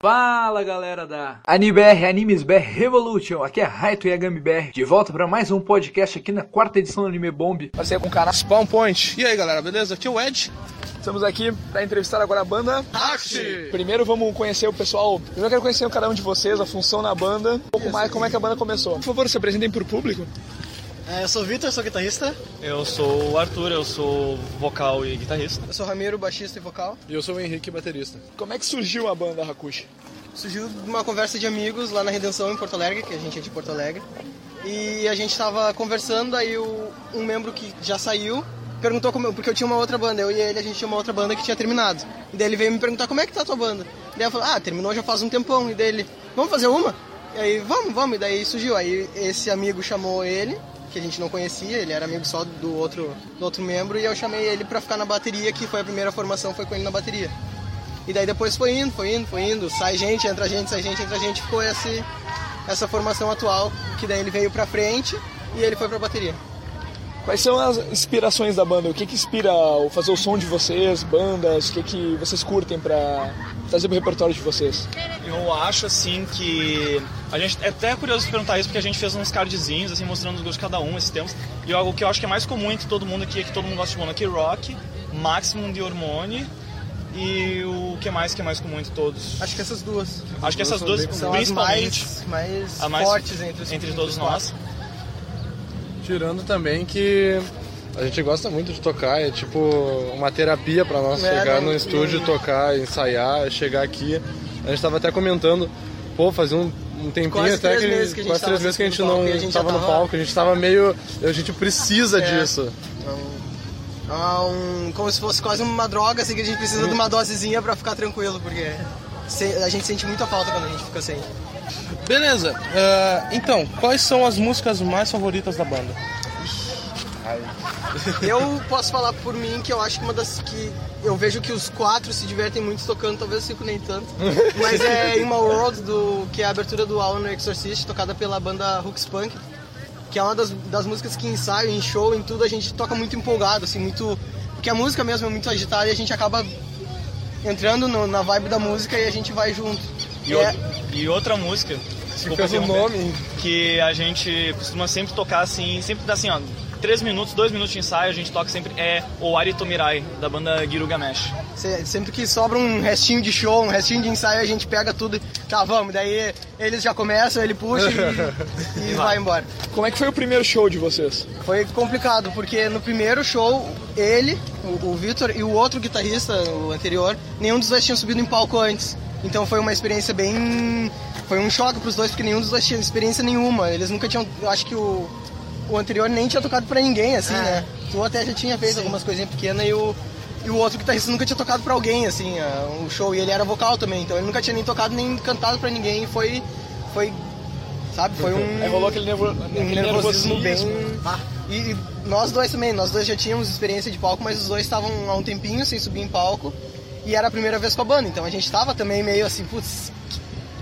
Fala galera da AniBR, Animes BR Revolution, aqui é Raito Yagami BR, de volta para mais um podcast aqui na quarta edição do Anime Bomb. Passei com o cara Spawn Point. E aí galera, beleza? Aqui é o Ed. Estamos aqui para entrevistar agora a banda Taxi. Primeiro vamos conhecer o pessoal. Primeiro eu quero conhecer cada um de vocês, a função na banda, um pouco mais como é que a banda começou. Por favor, se apresentem pro público. É, eu sou o Vitor, sou guitarrista. Eu sou o Arthur, eu sou vocal e guitarrista. Eu sou o Ramiro, baixista e vocal. E eu sou o Henrique, baterista. Como é que surgiu a banda Hakushi? Surgiu de uma conversa de amigos lá na Redenção, em Porto Alegre, que a gente é de Porto Alegre. E a gente tava conversando, aí o, um membro que já saiu perguntou como, porque eu tinha uma outra banda, eu e ele, a gente tinha uma outra banda que tinha terminado. E daí ele veio me perguntar como é que tá a tua banda. E daí eu falei, ah, terminou já faz um tempão. E daí ele, vamos fazer uma? E aí, vamos, vamos. E daí surgiu. Aí esse amigo chamou ele, que a gente não conhecia, ele era amigo só do outro, do outro membro, e eu chamei ele pra ficar na bateria, que foi a primeira formação, foi com ele na bateria. E daí depois foi indo, foi indo, foi indo, sai gente, entra gente, sai gente, entra gente, ficou esse, essa formação atual, que daí ele veio pra frente e ele foi pra bateria. Quais são as inspirações da banda? O que que inspira o fazer o som de vocês, bandas? O que que vocês curtem pra trazer pro repertório de vocês? Eu acho assim que a gente é até curioso perguntar isso porque a gente fez uns cardzinhos assim mostrando os gostos de cada um esses tempos. E algo que eu acho que é mais comum entre todo mundo aqui é que todo mundo gosta de Monarchy Rock, Maximum de Hormone e o que mais que é mais comum entre todos? Acho que essas duas. Acho que essas duas São principalmente as mais, mais, a mais fortes entre, os, entre todos os nós. Tirando também que a gente gosta muito de tocar, é tipo uma terapia pra nós É, chegar não- no estúdio, tocar, ensaiar, chegar aqui. A gente tava até comentando, pô, fazia um, um tempinho Quase até três que, meses que a gente quase tava três meses que a gente não a gente tava no palco, a gente tava meio. A gente precisa É. disso. Ah, um, como se fosse quase uma droga, assim, que a gente precisa de uma dosezinha pra ficar tranquilo, porque se- a gente sente muita falta quando a gente fica sem. Beleza, ah, então, quais são as músicas mais favoritas da banda? Eu posso falar por mim que eu acho que uma das que eu vejo que os quatro se divertem muito tocando, talvez o cinco nem tanto. Mas é In My World, do, que é a abertura do Alan Exorcist, tocada pela banda Hooks Punk. Que é uma das, das músicas que em ensaio, em show, em tudo, a gente toca muito empolgado, assim, muito. Porque a música mesmo é muito agitada e a gente acaba entrando no- na vibe da música e a gente vai junto. E, é, o- e outra música, desculpa fez o nome. que a gente costuma sempre tocar assim, sempre dá assim, ó, três minutos, dois minutos de ensaio, a gente toca sempre é o Arito Mirai, da banda Girugamesh. Se- Sempre que sobra um restinho de show, um restinho de ensaio, a gente pega tudo e tá, vamos. Daí eles já começam, ele puxa e, e vai embora. Como é que foi o primeiro show de vocês? Foi complicado, porque no primeiro show, ele, o, o Vitor e o outro guitarrista, o anterior, nenhum dos dois tinha subido em palco antes. Então foi uma experiência bem. Foi um choque pros dois, porque nenhum dos dois tinha experiência nenhuma. Eles nunca tinham. Acho que o, o anterior nem tinha tocado pra ninguém, assim, né? Tu até já tinha feito algumas coisinhas pequenas e o. E o outro guitarrista nunca tinha tocado pra alguém, assim, ah, um show. E ele era vocal também, então ele nunca tinha nem tocado nem cantado pra ninguém. E foi. Foi. Sabe? Foi um. Aí rolou aquele, nervo... aquele nervosismo bem. nervosismo. E, e nós dois também, nós dois já tínhamos experiência de palco, mas os dois estavam há um tempinho sem subir em palco. E era a primeira vez com a banda, então a gente tava também meio assim, putz,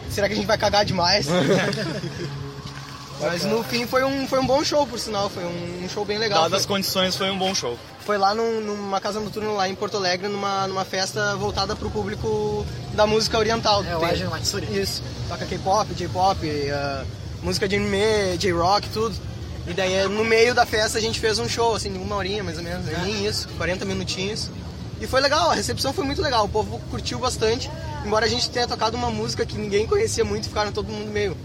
será que a gente vai cagar demais? mas no fim foi um, foi um bom show, por sinal, foi um, um show bem legal. Dadas as Foi, condições, foi um bom show. foi lá num- numa casa noturna lá em Porto Alegre, numa, numa festa voltada pro público da música oriental. É, o Ajahn Matsuri. Isso, toca K-pop, J-pop, ah, música de anime, J-rock, tudo. E daí no meio da festa a gente fez um show, assim, uma horinha mais ou menos, nem isso, 40 minutinhos. E foi legal, a recepção foi muito legal, o povo curtiu bastante. Embora a gente tenha tocado uma música que ninguém conhecia muito, ficaram todo mundo meio.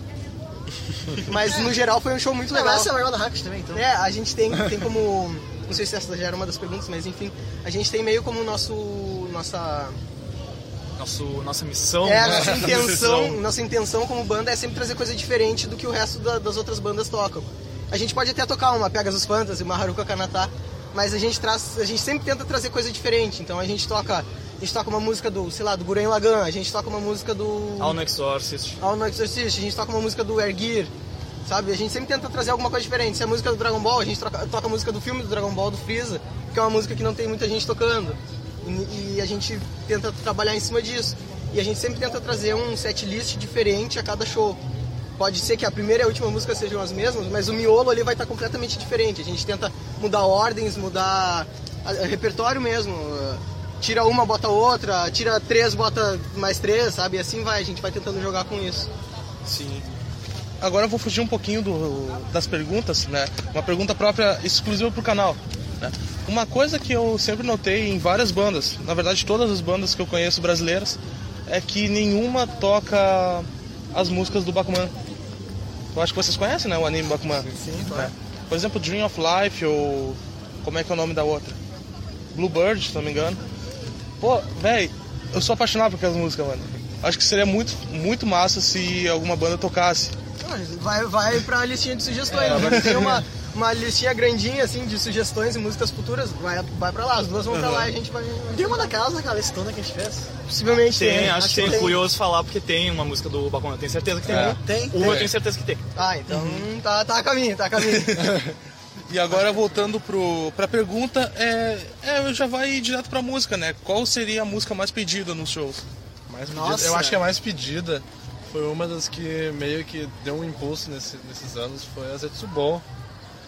Mas no geral foi um show muito legal. essa é a maior da Hackers também, então. É, a gente tem, tem como. Não sei se essa já era uma das perguntas, mas enfim, a gente tem meio como nosso. Nossa. Nosso, nossa missão, É, né? nossa missão. intenção, nossa intenção como banda é sempre trazer coisa diferente do que o resto da- das outras bandas tocam. A gente pode até tocar uma Pegasus Fantasy, uma Haruka Kanata, mas a gente traz, a gente sempre tenta trazer coisa diferente. Então a gente toca, a gente toca uma música do, sei lá, do Guren Lagan, a gente toca uma música do Ao no Exorcist. All No Exorcist, a gente toca uma música do Gear, sabe? A gente sempre tenta trazer alguma coisa diferente. Se é a música do Dragon Ball, a gente troca- toca a música do filme do Dragon Ball, do Freeza, que é uma música que não tem muita gente tocando. E, e a gente tenta trabalhar em cima disso. E a gente sempre tenta trazer um set list diferente a cada show. Pode ser que a primeira e a última música sejam as mesmas, mas o miolo ali vai estar completamente diferente. A gente tenta mudar ordens, mudar repertório mesmo. Tira uma, bota outra, tira três, bota mais três, sabe? E assim vai, a gente vai tentando jogar com isso. Sim. Agora eu vou fugir um pouquinho do- das perguntas, né? Uma pergunta própria exclusiva pro canal. né? Uma coisa que eu sempre notei em várias bandas, na verdade todas as bandas que eu conheço brasileiras, é que nenhuma toca as músicas do Bakuman. Eu acho que vocês conhecem, né? O anime Bakuman. Sim, É. Por exemplo, Dream of Life ou. Como é que é o nome da outra? Bluebird, se não me engano. Pô, véi, eu sou apaixonado por aquelas músicas, mano. Acho que seria muito, muito massa se alguma banda tocasse. Vai, vai pra listinha de sugestões. né? Tem uma, uma listinha grandinha assim de sugestões e músicas futuras. Vai, vai pra lá, as duas vão pra lá e a gente vai. Tem uma daquelas naquela listona que a gente fez? Possivelmente Tem, tem. acho que tem. Curioso falar porque tem uma música do Bakuman. Tenho certeza que tem. É. Tem? Uma eu tenho certeza que tem. Ah, então tá, tá a caminho, tá a caminho. E agora voltando pro, pra pergunta, é, é, já vai direto pra música, né? Qual seria a música mais pedida nos shows? Mais pedida. Nossa. Eu acho que a mais pedida foi uma das que meio que deu um impulso nesse- nesses anos, foi a Zetsubo.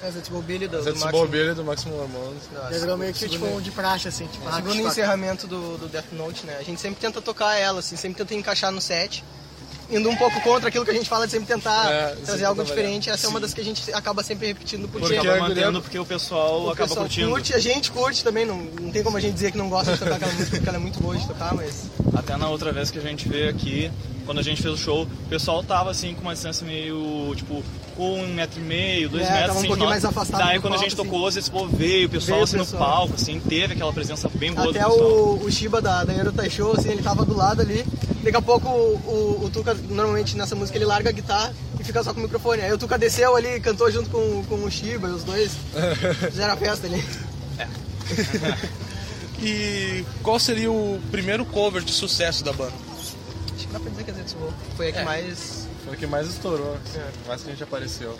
É, Zetsubo Billy do, A do Máximo. Billy do Maximum Hormones. Já virou meio que tipo de praxe, assim. Tipo, ah, Segundo tipo, encerramento do, do Death Note, né? A gente sempre tenta tocar ela, assim, sempre tenta encaixar no set. Indo um pouco contra aquilo que a gente fala de sempre tentar É, trazer sempre algo diferente. Essa é uma das que a gente acaba sempre repetindo porque, Porque Acaba a mantendo guria- porque o pessoal o acaba pessoal curtindo. curte, a gente curte também. Não, não tem como a gente dizer que não gosta de tocar aquela música porque ela é muito boa de tocar, mas Até na outra vez que a gente veio aqui, quando a gente fez o show, o pessoal tava assim com uma distância meio, tipo, com um metro e meio, dois É, metros, tava um assim, pouquinho mais afastado Daí do quando a palco, gente assim. tocou, esse povo veio, o pessoal Veio o assim no palco, assim, teve aquela presença bem boa Até do pessoal. o, o Shiba da, da Euro Show, assim, ele tava do lado ali. Daqui a pouco o, o, o Tuca, normalmente nessa música, ele larga a guitarra e fica só com o microfone. Aí o Tuca desceu ali, cantou junto com, com o Shiba, e os dois fizeram a festa ali. E qual seria o primeiro cover de sucesso da banda? Acho que dá pra dizer que a Zetsubo foi a que É. mais Foi o que mais estourou, mais que a gente apareceu.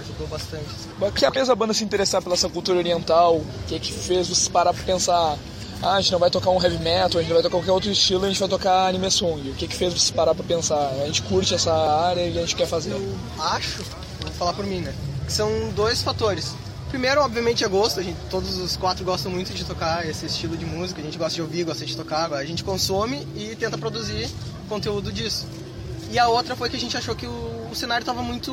ajudou bastante. O que fez a banda se interessar pela essa cultura oriental? O que, que fez vocês parar pra pensar? Ah, a gente não vai tocar um heavy metal, a gente não vai tocar qualquer outro estilo, a gente vai tocar anime song. O que, que fez vocês parar pra pensar? A gente curte essa área e a gente quer fazer. Eu acho, vou falar por mim, né? Que são dois fatores. Primeiro, obviamente, é gosto. A gente, todos os quatro gostam muito de tocar esse estilo de música. A gente gosta de ouvir, gosta de tocar. A gente consome e tenta produzir conteúdo disso. E a outra foi que a gente achou que o, o cenário estava muito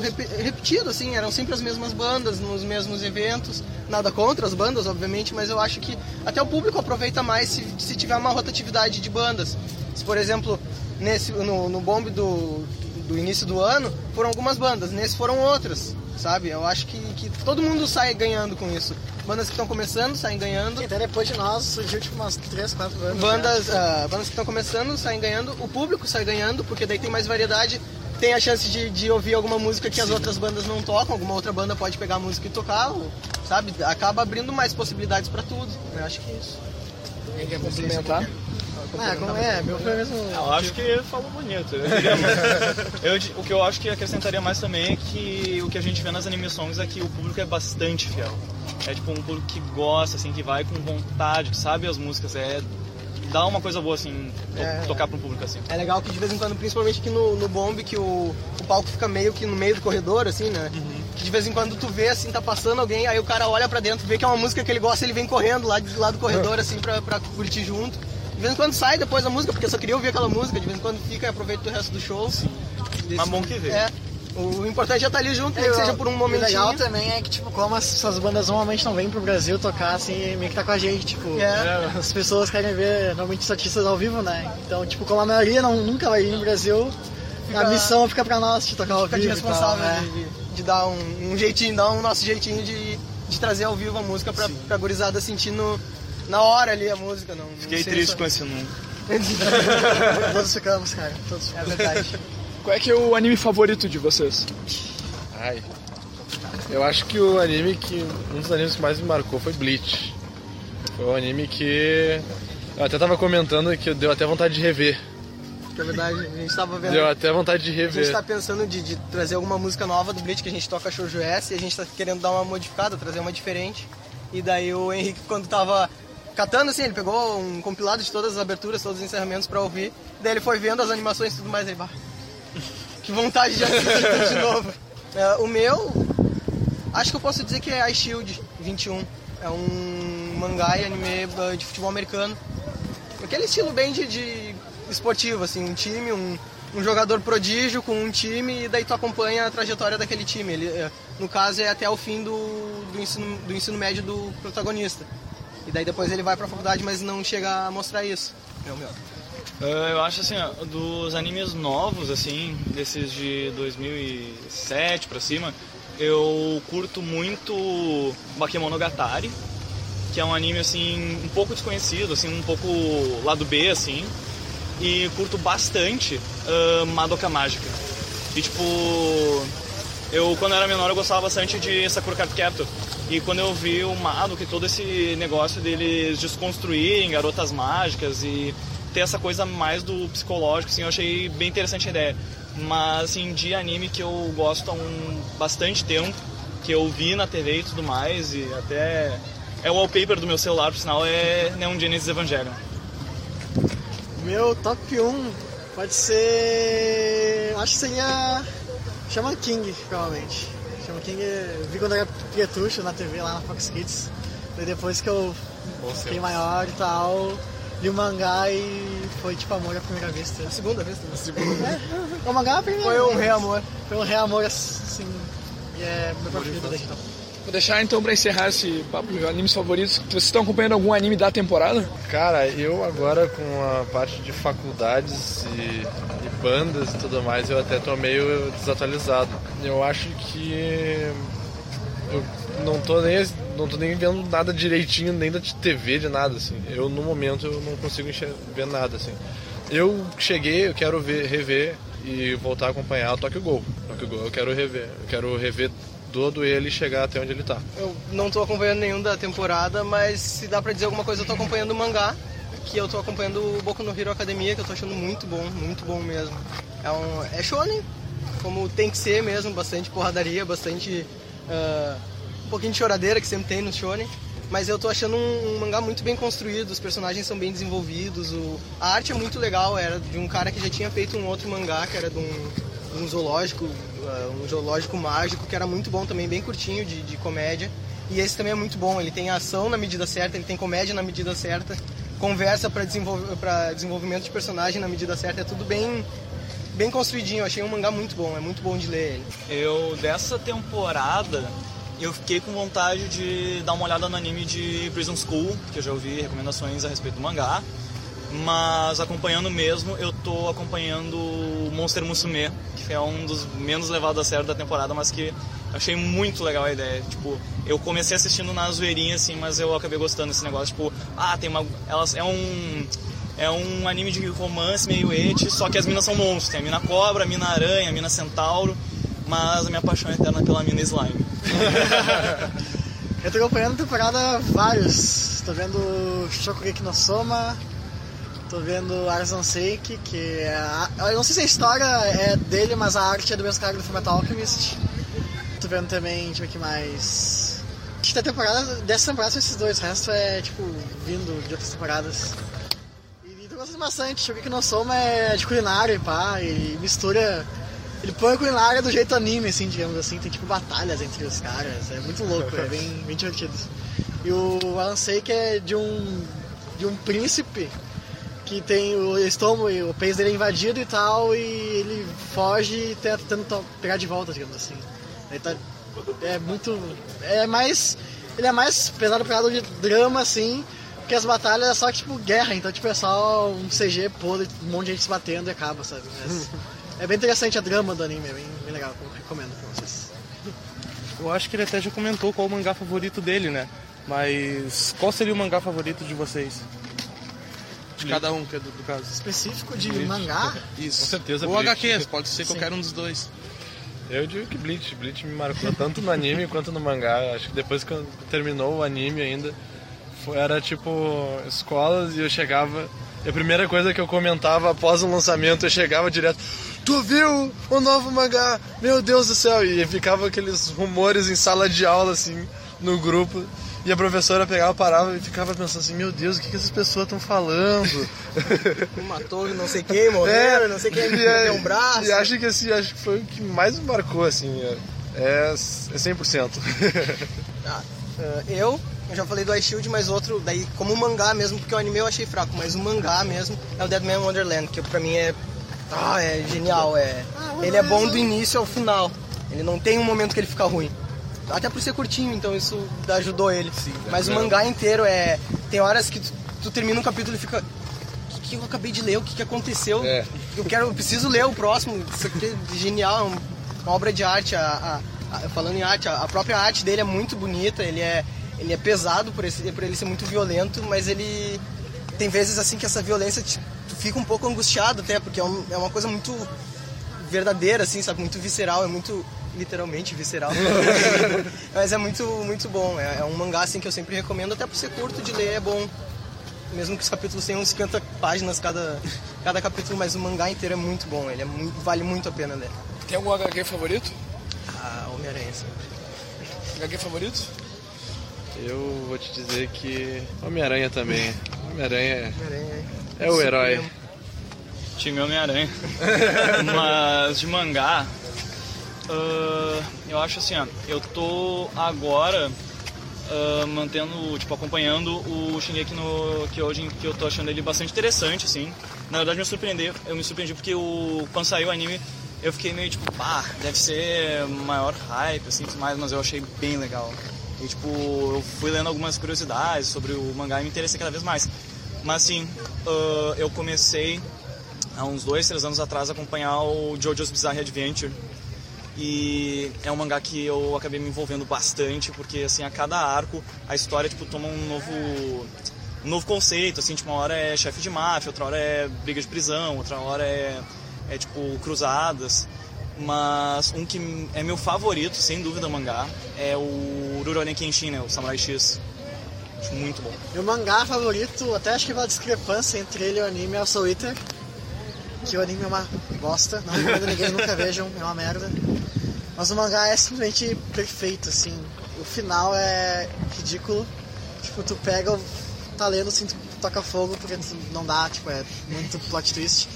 rep- repetido, assim. Eram sempre as mesmas bandas, nos mesmos eventos. Nada contra as bandas, obviamente, mas eu acho que até o público aproveita mais se, se tiver uma rotatividade de bandas. Se, por exemplo, nesse, no, no bombe do, do início do ano, foram algumas bandas, nesse foram outras, sabe? Eu acho que, que todo mundo sai ganhando com isso. Bandas que estão começando saem ganhando. Até depois de nós surgiu tipo umas 3, 4 bandas. Bandas, ah, bandas que estão começando saem ganhando, o público sai ganhando, porque daí tem mais variedade, tem a chance de, de ouvir alguma música que as outras bandas não tocam, alguma outra banda pode pegar a música e tocar, sabe? Acaba abrindo mais possibilidades para tudo. Eu acho que é isso. Complementar? Ah, como é? Meu foi mesmo. Eu acho que ele falou bonito. Eu o que eu acho que acrescentaria mais também é que o que a gente vê nas anime songs é que o público é bastante fiel. É tipo um público que gosta, assim, que vai com vontade, que sabe as músicas, é dá uma coisa boa assim, to- É. tocar para um público assim. É legal que de vez em quando, principalmente aqui no, no Bomb, que o, o palco fica meio que no meio do corredor, assim, né? Que de vez em quando tu vê, assim, tá passando alguém, aí o cara olha pra dentro, vê que é uma música que ele gosta, ele vem correndo lá, de, lá do corredor, assim, pra, pra curtir junto. De vez em quando sai depois da música, porque só queria ouvir aquela música, de vez em quando fica e aproveita o resto do show. Sim. Mas bom que vê. É. O importante é estar ali junto, nem que seja por um O momentinho. legal também é que, tipo, como as- essas bandas normalmente não vêm pro Brasil tocar, assim, meio que tá com a gente, tipo, É. as pessoas querem ver normalmente os artistas ao vivo, né? Então, tipo, como a maioria não, nunca vai vir no Brasil, Fica- a missão fica pra nós de tocar ao Fica de vivo. e tal, responsável né? de, de- de dar um, um jeitinho, dar um nosso jeitinho de, de trazer ao vivo a música pra, pra gurizada sentir no, na hora ali a música. Não, não Fiquei ser triste só- com esse número. Todos ficamos, cara. Todos É verdade. Qual é que é o anime favorito de vocês? Ai. Eu acho que o anime que. Um dos animes que mais me marcou foi Bleach. Foi um anime que. Eu até tava comentando que deu até vontade de rever. É verdade, a gente tava vendo. Deu até vontade de A gente rever. tá pensando de, de trazer alguma música nova do Bleach que a gente toca Shoujo S e a gente tá querendo dar uma modificada, trazer uma diferente. E daí o Henrique, quando tava catando, assim, ele pegou um compilado de todas as aberturas, todos os encerramentos pra ouvir. Daí ele foi vendo as animações e tudo mais aí, bah, que vontade de assistir tudo de novo. É, o meu, acho que eu posso dizer que é iShield 21. É um mangá e anime uh, de futebol americano. Aquele estilo bem de, de esportivo, assim, um time, um, um jogador prodígio com um time e daí tu acompanha a trajetória daquele time. Ele, eh, no caso é até o fim do, do, ensino, do ensino médio do protagonista. E daí depois ele vai pra faculdade, mas não chega a mostrar isso. Meu, meu. Uh, eu acho assim, dos animes novos, assim, desses de 2007 pra cima, eu curto muito Bakemonogatari, que é um anime assim um pouco desconhecido, assim, um pouco lado B, assim, e curto bastante uh, Madoka Mágica. E tipo, eu quando era menor eu gostava bastante de Sakura Card Captor. E quando eu vi o Madoka e todo esse negócio deles desconstruírem garotas mágicas e ter essa coisa mais do psicológico, assim, eu achei bem interessante a ideia. Mas assim, de anime que eu gosto há um bastante tempo, que eu vi na TV e tudo mais, e até é o wallpaper do meu celular, por sinal, é Neon Genesis Evangelion. Meu top 1 pode ser. Acho que seria. Shaman King, provavelmente. Shaman King eu vi quando era pietucho na TV lá na Fox Kids. E depois que eu fiquei maior e tal, li o mangá e foi tipo amor à primeira vista. A segunda vez também. Segunda. É, o mangá é a primeira Foi um vez. reamor. Foi um reamor assim. E é meu preferido desde então. Vou deixar então pra encerrar esse papo de animes favoritos. Vocês estão acompanhando algum anime da temporada? Cara, eu agora com a parte de faculdades e, e bandas e tudo mais, eu até tô meio desatualizado. Eu acho que eu não tô nem não tô nem vendo nada direitinho nem da TV de nada assim. Eu no momento eu não consigo ver nada assim. Eu cheguei, eu quero ver, rever e voltar a acompanhar o Tokyo Ghoul. Tokyo Ghoul eu quero rever, eu quero rever todo ele chegar até onde ele tá. Eu não tô acompanhando nenhum da temporada, mas se dá pra dizer alguma coisa, eu tô acompanhando o mangá, que eu tô acompanhando o Boku no Hero Academia, que eu tô achando muito bom, muito bom mesmo. É um é shonen, como tem que ser mesmo, bastante porradaria, bastante ah, um pouquinho de choradeira que sempre tem no shonen. Mas eu tô achando um, um mangá muito bem construído, os personagens são bem desenvolvidos, o, a arte é muito legal, era de um cara que já tinha feito um outro mangá, que era de um, de um zoológico, ah, um zoológico mágico, que era muito bom também, bem curtinho de, de comédia. E esse também é muito bom, ele tem ação na medida certa, ele tem comédia na medida certa, conversa para pra desenvolvimento de personagem na medida certa, é tudo bem, bem construidinho, eu achei um mangá muito bom, é muito bom de ler ele. Eu, dessa temporada, eu fiquei com vontade de dar uma olhada no anime de Prison School, que eu já ouvi recomendações a respeito do mangá. Mas acompanhando mesmo, eu tô acompanhando Monster Musume, que é um dos menos levados a sério da temporada, mas que achei muito legal a ideia. Tipo, eu comecei assistindo na zoeirinha, assim, mas eu acabei gostando desse negócio. Tipo, ah, tem uma. Elas, é um. É um anime de romance meio et, só que as minas são monstros. Tem a mina cobra, a mina aranha, a mina centauro, mas a minha paixão é eterna pela mina slime. Eu tô acompanhando a temporada vários. Tô vendo Shokugeki no Soma, tô vendo Arzan Seiki, que é a... Eu não sei se a história é dele, mas a arte é do mesmo cara do Fullmetal Alchemist. Tô vendo também, deixa eu ver o que mais... Acho que da temporada, dessa temporada são esses dois, o resto é, tipo, vindo de outras temporadas. E tô gostando bastante, Shokugeki no Soma é de culinária e pá, e mistura... Ele põe a culinária do jeito anime, assim, digamos assim. Tem, tipo, batalhas entre os caras. É muito louco, é bem, bem divertido. E o Alan Seik é de um, de um príncipe que tem o estômago e o peso dele é invadido e tal, e ele foge tenta tentando pegar de volta, digamos assim. Ele tá, é muito... É mais... Ele é mais pesado pro lado de drama, assim, porque as batalhas é só, tipo, guerra. Então, tipo, é só um CG podre, um monte de gente se batendo e acaba, sabe? Mas é bem interessante a drama do anime, é bem, bem legal, eu recomendo pra vocês. Eu acho que ele até já comentou qual o mangá favorito dele, né? Mas qual seria o mangá favorito de vocês? De cada um, que é do, do caso. Específico de mangá, Isso. Com certeza, Ou Bleach. HQs, pode ser qualquer um dos dois. Eu digo que Bleach, Bleach me marcou tanto no anime quanto no mangá. Acho que depois que terminou o anime ainda, foi- era tipo escolas e eu chegava. E a primeira coisa que eu comentava após o lançamento, eu chegava direto. Tu viu o novo mangá? Meu Deus do céu! E ficava aqueles rumores em sala de aula, assim, no grupo. E a professora pegava, parava e ficava pensando assim: Meu Deus, o que, que essas pessoas estão falando? Matou não sei quem, morreu, não sei quem é- um braço. E acho que, assim, acho que foi o que mais me marcou, assim. É, é 100%. Ah, ah, eu, eu já falei do Ice Shield, mas outro, daí como mangá mesmo, porque o anime eu achei fraco, mas o mangá mesmo é o Dead Man Wonderland, que pra mim é. Ah, é genial, é. Ele é bom do início ao final. Ele não tem um momento que ele fica ruim. Até por ser curtinho, então isso ajudou ele. mas o mangá inteiro é. Tem horas que tu, tu termina um capítulo e fica. O que, que eu acabei de ler? O que, que aconteceu? É. Eu quero, eu preciso ler o próximo. Isso aqui é genial, é uma obra de arte. A, a- a- falando em arte, a, a própria arte dele é muito bonita. Ele é, ele é pesado por, esse, por ele ser muito violento, mas ele tem vezes assim que essa violência te, tu fica um pouco angustiado até, porque é, um- é uma coisa muito verdadeira, assim, sabe? Muito visceral, é muito literalmente visceral. Mas é muito, muito bom. É, é um mangá assim que eu sempre recomendo, até por ser curto de ler, é bom. Mesmo que os capítulos tenham uns 50 páginas cada, cada capítulo, mas o mangá inteiro é muito bom. Ele é muito, vale muito a pena ler. Tem algum HQ favorito? Ah, Homem-Aranha, sim. HQ favorito? Eu vou te dizer que Homem-Aranha também. Homem-Aranha Homem-Aranha é o herói. Time Homem-Aranha. Mas de mangá, ah, eu acho assim, ó, eu tô agora ah, mantendo, tipo, acompanhando o Shingeki no Kyojin, que eu tô achando ele bastante interessante, assim. Na verdade me surpreendeu, eu me surpreendi porque o, quando saiu o anime eu fiquei meio tipo, pá, deve ser maior hype, assim, tudo mais, mas eu achei bem legal. E tipo, eu fui lendo algumas curiosidades sobre o mangá e me interessei cada vez mais. Mas assim, ah, eu comecei há uns dois, três anos atrás acompanhar o JoJo's Bizarre Adventure. E é um mangá que eu acabei me envolvendo bastante, porque assim, a cada arco a história tipo toma um novo um novo conceito, assim, tipo, uma hora é chefe de máfia, outra hora é briga de prisão, outra hora é, é tipo cruzadas. Mas um que é meu favorito, sem dúvida, mangá, é o Rurouni Kenshin, né, o Samurai X. Acho muito bom. Meu mangá favorito, até acho que uma discrepância entre ele e o anime é o Soul Eater. Que o anime é uma bosta, não recomendo ninguém, nunca vejam, é uma merda. Mas o mangá é simplesmente perfeito, assim. O final é ridículo. Tipo, tu pega, o- tá lendo, assim, tu toca fogo porque tu não dá, tipo, é muito plot twist.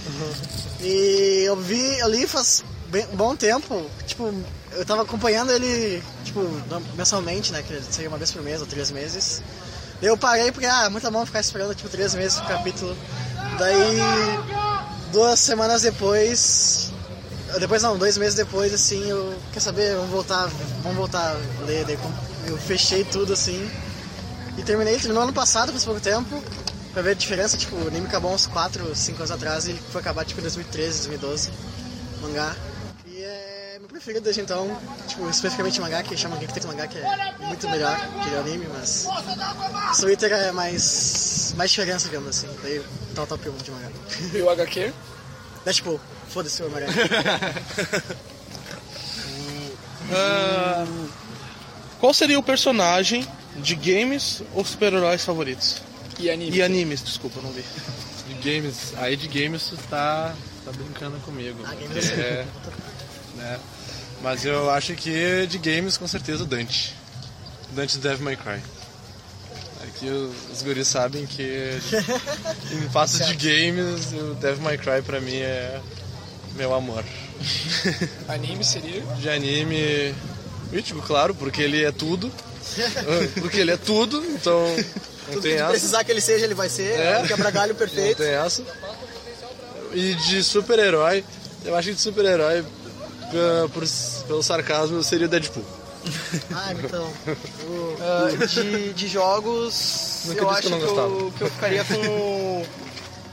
E eu vi, eu li faz bem, um bom tempo, tipo, eu tava acompanhando ele, tipo, mensalmente, né, que seria uma vez por mês ou três meses. Eu parei porque, ah, é muito bom ficar esperando, tipo, três meses por capítulo. Daí, duas semanas depois, depois não, dois meses depois, assim, eu, quer saber, vamos voltar, vamos voltar a ler, daí eu fechei tudo, assim, e terminei, terminou ano passado, faz pouco tempo, pra ver a diferença, tipo, o anime acabou uns 4, 5 anos atrás e foi acabar, tipo, em 2013, 2012, mangá. Meu preferido desde então, tipo, especificamente mangá, que chama Geek Mangá, que é muito melhor que o anime, mas... Eater é mais, mais diferença, digamos assim, daí tá o top 1 de mangá. E o HQ? Deadpool, foda-se o Homem-Aranha. Ah, qual seria o personagem de games ou super-heróis favoritos? E anime? E animes, desculpa, não vi. De games, aí de games tu tá, tá brincando comigo. Ah, games é, né? Mas eu acho que de games com certeza o Dante. Dante do Devil May Cry. Aqui os, os guris sabem que em passo de games o Devil May Cry pra mim é meu amor. Anime seria? De anime, Mítico, claro, porque ele é tudo. Porque ele é tudo, então não Tudo tem que essa. precisar que ele seja, ele vai ser. É. É. um quebra-galho Não perfeito. tem essa. E de super-herói, eu acho que de super-herói, ah, por- pelo sarcasmo, seria o Deadpool. Ah, então. Ah, de, de jogos, eu acho que eu que eu, que eu ficaria com o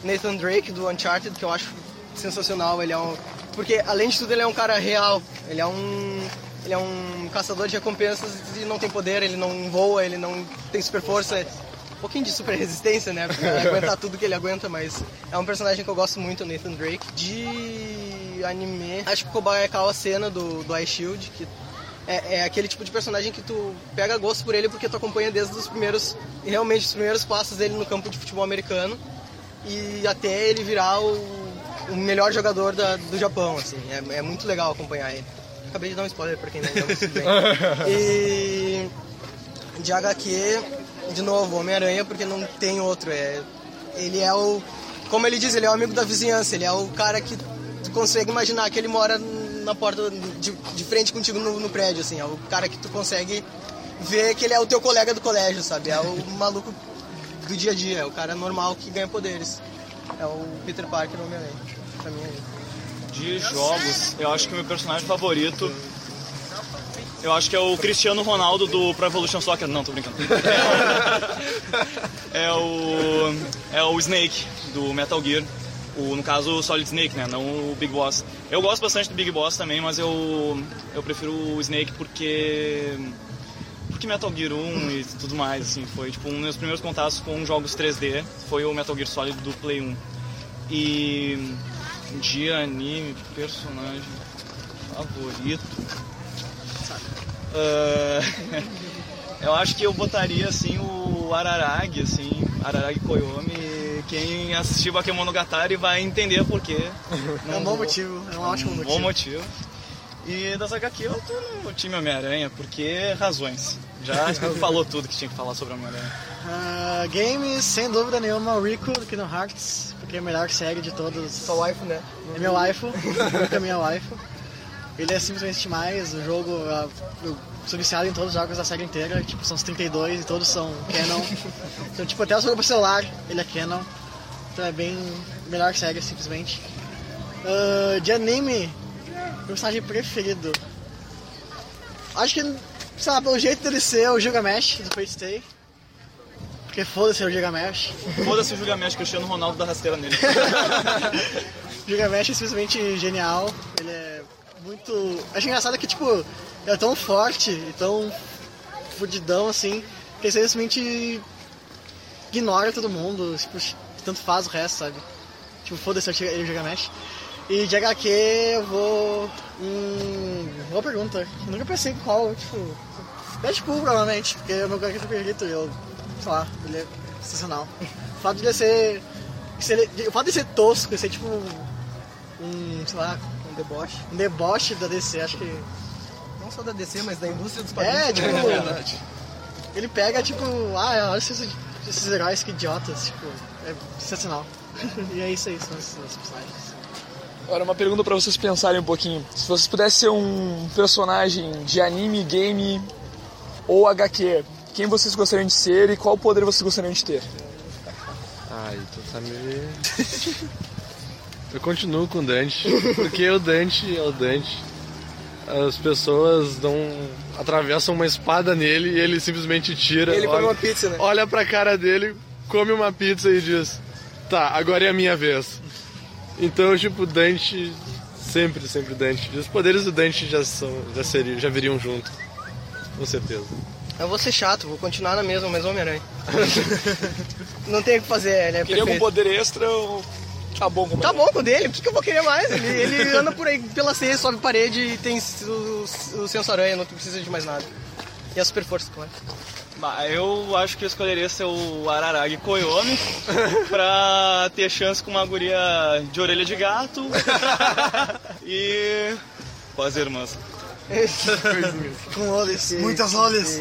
Nathan Drake do Uncharted, que eu acho sensacional. Ele é um. Porque além de tudo ele é um cara real. Ele é um. Ele é um caçador de recompensas e não tem poder, ele não voa, ele não tem super força. Um pouquinho de super resistência, né? Pra aguentar tudo que ele aguenta, mas é um personagem que eu gosto muito, Nathan Drake. De anime, acho que o Kobayakawa Sena do, do Ice Shield, que é, é aquele tipo de personagem que tu pega gosto por ele porque tu acompanha desde os primeiros, realmente os primeiros passos dele no campo de futebol americano e até ele virar o, o melhor jogador da- do Japão, assim. É, é muito legal acompanhar ele. Acabei de dar um spoiler pra quem não viu. E de HQ, de novo, Homem-Aranha, porque não tem outro. É, ele é o. Como ele diz, ele é o amigo da vizinhança, ele é o cara que tu consegue imaginar que ele mora na porta de, de frente contigo no, no prédio, assim. É o cara que tu consegue vê que ele é o teu colega do colégio, sabe? É o maluco do dia a dia, é o cara normal que ganha poderes. É o Peter Parker Homem-Aranha. Pra mim é. De jogos, eu acho que o meu personagem favorito. Eu acho que é o Cristiano Ronaldo do Pro Evolution Soccer. Não, tô brincando. É o. É o Snake do Metal Gear. O, no caso, o Solid Snake, né? Não o Big Boss. Eu gosto bastante do Big Boss também, mas eu, eu prefiro o Snake porque. Porque Metal Gear 1 e tudo mais, assim, foi tipo um dos meus primeiros contatos com jogos 3D foi o Metal Gear Solid do Play 1. E de anime, personagem favorito. Ah, eu acho que eu botaria assim o Araragi, assim, Araragi Koyomi. Quem assistiu Bakemonogatari vai entender por quê. É um bom motivo, é um ótimo Um motivo. bom motivo. E das HQ eu tô no time Homem-Aranha, porque razões. Já falou tudo que tinha que falar sobre Homem-Aranha. Ah, games, sem dúvida nenhuma, o Rico do Kingdom Hearts, porque é a melhor série de todos. O waifu, né? É meu waifu, é minha waifu. Ele é simplesmente demais, o jogo, eu sou viciado em todos os jogos da série inteira, tipo, são os 32 e todos são canon. Então, tipo, até o jogo pro celular, ele é canon. Então é bem melhor série, simplesmente. Ah, de anime, meu personagem preferido. Acho que, sei lá, pelo jeito dele ser o Gilgamesh do Fate Stay. Porque foda-se o Gilgamesh. Foda-se o Gilgamesh, Cristiano Ronaldo da rasteira nele. Gilgamesh é simplesmente genial. Ele é muito. Acho engraçado que, tipo, ele é tão forte e tão fudidão assim, que ele simplesmente ignora todo mundo, tipo, tanto faz o resto, sabe? Tipo, foda-se o Gilgamesh. E de HQ eu vou. Hum. Boa pergunta. Eu nunca pensei em qual, tipo. Deadpool provavelmente, porque é o meu HQ favorito e eu. sei lá, ele é sensacional. O fato de ele ser. se ele- o fato de ele ser tosco, ele ser tipo. um. sei lá, deboche. um deboche da DC, acho que. Não só da DC, mas da indústria dos quadrinhos. É, tipo. também. Ele pega, tipo, ah, olha esses, esses heróis que idiotas, tipo, é sensacional. e é isso aí, são esses personagens. Agora, uma pergunta pra vocês pensarem um pouquinho. Se vocês pudessem ser um personagem de anime, game ou HQ, quem vocês gostariam de ser e qual poder vocês gostariam de ter? Ai, tu tá me. Eu continuo com o Dante, porque o Dante é o Dante. As pessoas dão. atravessam uma espada nele e ele simplesmente tira. Ele come olha, uma pizza, né? olha pra cara dele, come uma pizza e diz: Tá, agora é a minha vez. Então, tipo, Dante. Sempre, sempre Dante. Os poderes do Dante já, são, já, seriam, já viriam junto. Com certeza. Eu vou ser chato, vou continuar na mesma, mas Homem-Aranha. Não tem o que fazer, ele é Queria algum perfeito. poder extra ou tá bom como Tá bom com o dele, o que, que eu vou querer mais? Ele, ele anda por aí pela ceia, sobe parede e tem o, o senso aranha, não precisa de mais nada. E a super força, claro. Bah, eu acho que eu escolheria ser o Araragi Koyomi pra ter chance com uma guria de orelha de gato e com as irmãs. Com olhos, muitas olhos.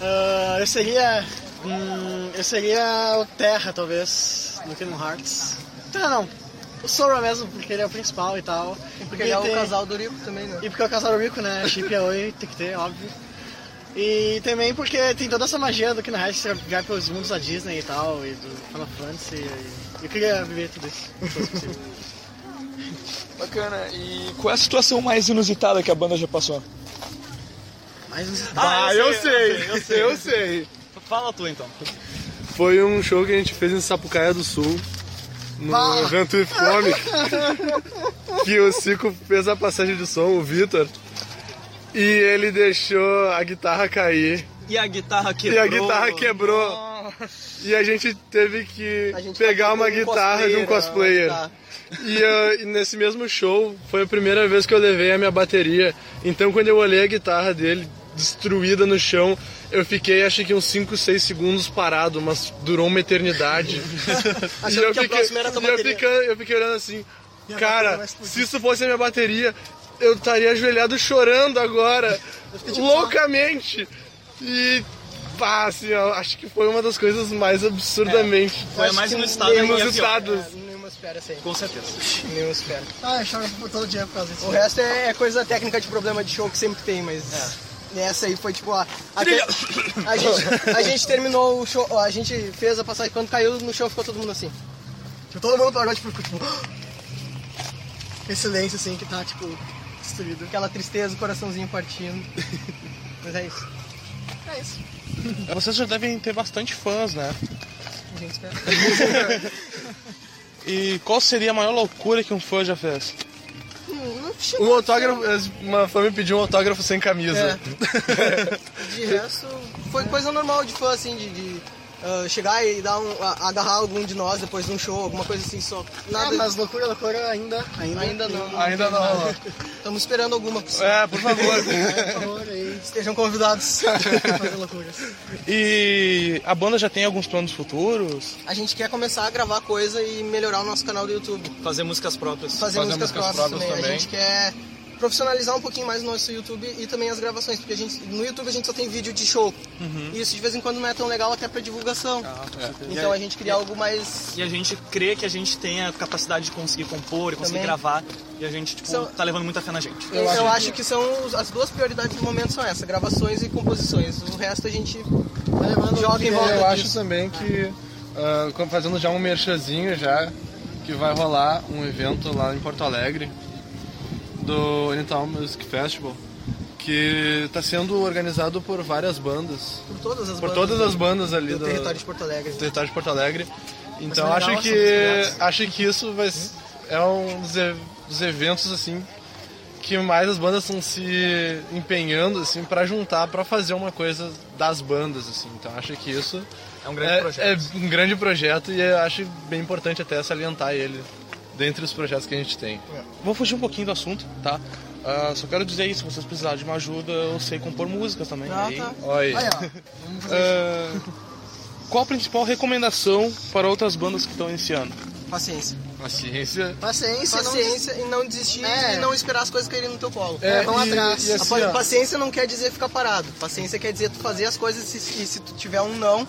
Ah, eu seria. hum, eu seria o Terra, talvez, no Kingdom Hearts. Terra não. O Sora mesmo, porque ele é o principal e tal. Porque ele é o casal do Rico também, né? E porque é o casal rico, né? Chip e Aoi tem que ter, óbvio. E também porque tem toda essa magia do Kingdom Hearts, você vai pelos mundos da Disney e tal, e do Final Fantasy. e eu queria viver tudo isso. se possível. Bacana. E qual é a situação mais inusitada que a banda já passou? Mas Ah, eu sei, eu sei, eu sei. Fala tu então. Foi um show que a gente fez em Sapucaia do Sul, no Bah. evento Comic, que o Cico fez a passagem de som, o Vitor, e ele deixou a guitarra cair, E a guitarra e quebrou. a guitarra quebrou, e a gente teve que gente pegar tá uma com um guitarra de um cosplayer, tá. E, ah, e nesse mesmo show foi a primeira vez que eu levei a minha bateria. Então quando eu olhei a guitarra dele destruída no chão, eu fiquei acho que uns 5, 6 segundos parado, mas durou uma eternidade. e Achando eu que a fiquei, e eu fiquei, eu fiquei olhando assim, bateria cara, se isso fosse a minha bateria, eu estaria ajoelhado chorando agora, tipo, loucamente. E pá, assim, ó, acho que foi uma das coisas mais absurdamente Foi a mais inusitada inusitadas. É, nenhuma espera. Com certeza. Nenhuma espera. Ah, eu choro todo dia por causa disso. O resto é, é coisa técnica de problema de show que sempre tem, mas Nessa aí foi tipo a. A, a gente, a gente terminou o show, a gente fez a passagem, quando caiu no chão ficou todo mundo assim. Tipo, todo mundo parou, tipo, tipo. Esse silêncio assim que tá, tipo, destruído. Aquela tristeza, o coraçãozinho partindo. Mas é isso. É isso. Vocês já devem ter bastante fãs, né? A gente espera. E qual seria a maior loucura que um fã já fez? Um autógrafo, uma fã me pediu um autógrafo sem camisa. De resto, foi coisa normal de fã, assim, de, de, ah, chegar e dar um, a- agarrar algum de nós depois de um show, alguma coisa assim só. Nada. Ah, mas loucura, loucura ainda. Ainda, Ainda não. Ainda não. Estamos esperando alguma. É, por favor. Por favor, aí. Estejam convidados. Fazer loucuras. E a banda já tem alguns planos futuros? A gente quer começar a gravar coisa e melhorar o nosso canal do YouTube. Fazer músicas próprias. Fazer, Fazer músicas, músicas próprias, próprias também. A também. gente quer profissionalizar um pouquinho mais o nosso YouTube e também as gravações, porque a gente, no YouTube a gente só tem vídeo de show. E isso de vez em quando não é tão legal até pra divulgação. Então a gente queria algo mais. E a gente crê que a gente tem a capacidade de conseguir compor e conseguir Também. gravar. E a gente, tipo, São- tá levando muita fé na gente. Eu, acho, que... são os- as duas prioridades do momento são essas, gravações e composições. O resto a gente Vai levando joga em volta Eu acho disso. também que, ah, como fazendo já um merchanzinho já, que vai rolar um evento lá em Porto Alegre, do Anytown Music Festival, que está sendo organizado por várias bandas, Por todas as por bandas todas as bandas ali do do, território de Porto Alegre. do território de Porto Alegre. Então acho que acho que isso vai é um dos, e- dos eventos assim que mais as bandas estão se empenhando assim para juntar para fazer uma coisa das bandas assim. Então acho que isso É um grande é, projeto. é um grande projeto e eu acho bem importante até salientar ele dentre os projetos que a gente tem. Vou fugir um pouquinho do assunto, tá? Ah, só quero dizer isso, se vocês precisarem de uma ajuda, eu sei compor músicas também. Ah, aí. tá. Oi. Aí, ó. Ah, qual a principal recomendação para outras bandas que estão iniciando? Paciência. A ciência Paciência, Paciência e não desistir É. e não esperar as coisas caírem no teu colo. É, vão e- atrás. e assim, ó, paciência não quer dizer ficar parado. Paciência quer dizer tu fazer as coisas e se, e se tu tiver um não,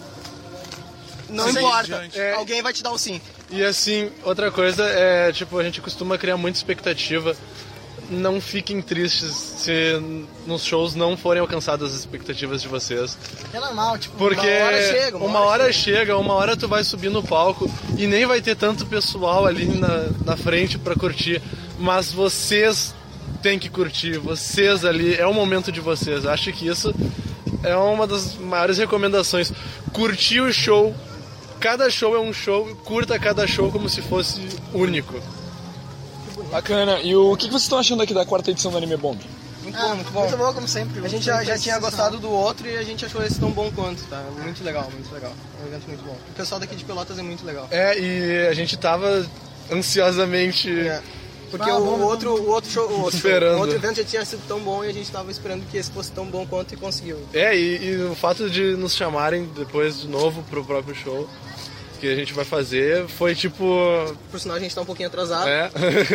não importa. adiante. É. Alguém vai te dar o sim. E assim, outra coisa é, tipo, a gente costuma criar muita expectativa. Não fiquem tristes se nos shows não forem alcançadas as expectativas de vocês. É normal, tipo, Porque Uma hora chega, uma uma hora hora chega, uma hora tu vai subir no palco e nem vai ter tanto pessoal ali na, na frente pra curtir. Mas vocês têm que curtir, vocês ali, é o momento de vocês. Acho que isso é uma das maiores recomendações. Curtir o show, cada show é um show, curta cada show como se fosse único. Bacana. E o que vocês estão achando aqui da quarta edição do Anime Bomb? Muito Ah, bom, muito bom. Muito bom, como sempre. A gente já, já tinha gostado do outro e a gente achou esse tão bom quanto, tá? Muito legal, muito legal. É um evento muito bom. O pessoal daqui de Pelotas é muito legal. É, e a gente tava ansiosamente. É. Porque Ah, o, bom, o outro, o outro show, o outro, Esperando. o outro evento já tinha sido tão bom e a gente tava esperando que esse fosse tão bom quanto e conseguiu. É, e, e o fato de nos chamarem depois de novo pro próprio show que a gente vai fazer foi tipo. Por sinal, a gente tá um pouquinho atrasado. É.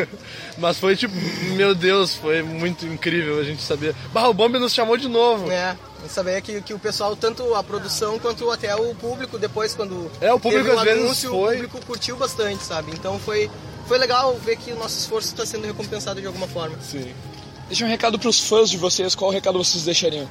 Mas foi tipo, meu Deus, foi muito incrível a gente saber. Bah, o Bomb nos chamou de novo. É, saber que, que o pessoal, tanto a produção quanto até o público, depois quando É, o público teve às vezes anúncio, foi. o público curtiu bastante, sabe? Então foi, foi legal ver que o nosso esforço está sendo recompensado de alguma forma. Sim. Deixa um recado pros fãs de vocês, qual recado vocês deixariam?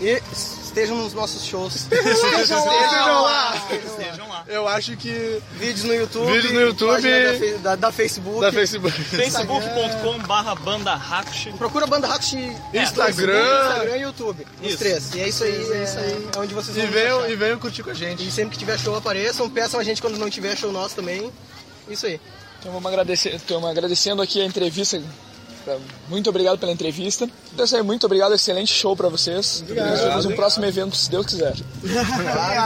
E estejam nos nossos shows. Estejam lá! Estejam lá. Eu acho que. Vídeos no YouTube. Vídeos no YouTube. Da, da, Facebook. Da Facebook. facebook.com barra banda Hakushi. Procura a Banda Hakushi Instagram. Instagram e YouTube. Os Isso. três. E é isso aí, é, isso aí. é onde vocês E vão venham, e venham curtir com a gente. E sempre que tiver show apareçam, peçam a gente quando não tiver show nosso também. Isso aí. Então vamos agradecer, estamos agradecendo aqui a entrevista. Muito obrigado pela entrevista. Então muito obrigado, excelente show pra vocês. Obrigado. Nos vemos no próximo evento, se Deus quiser.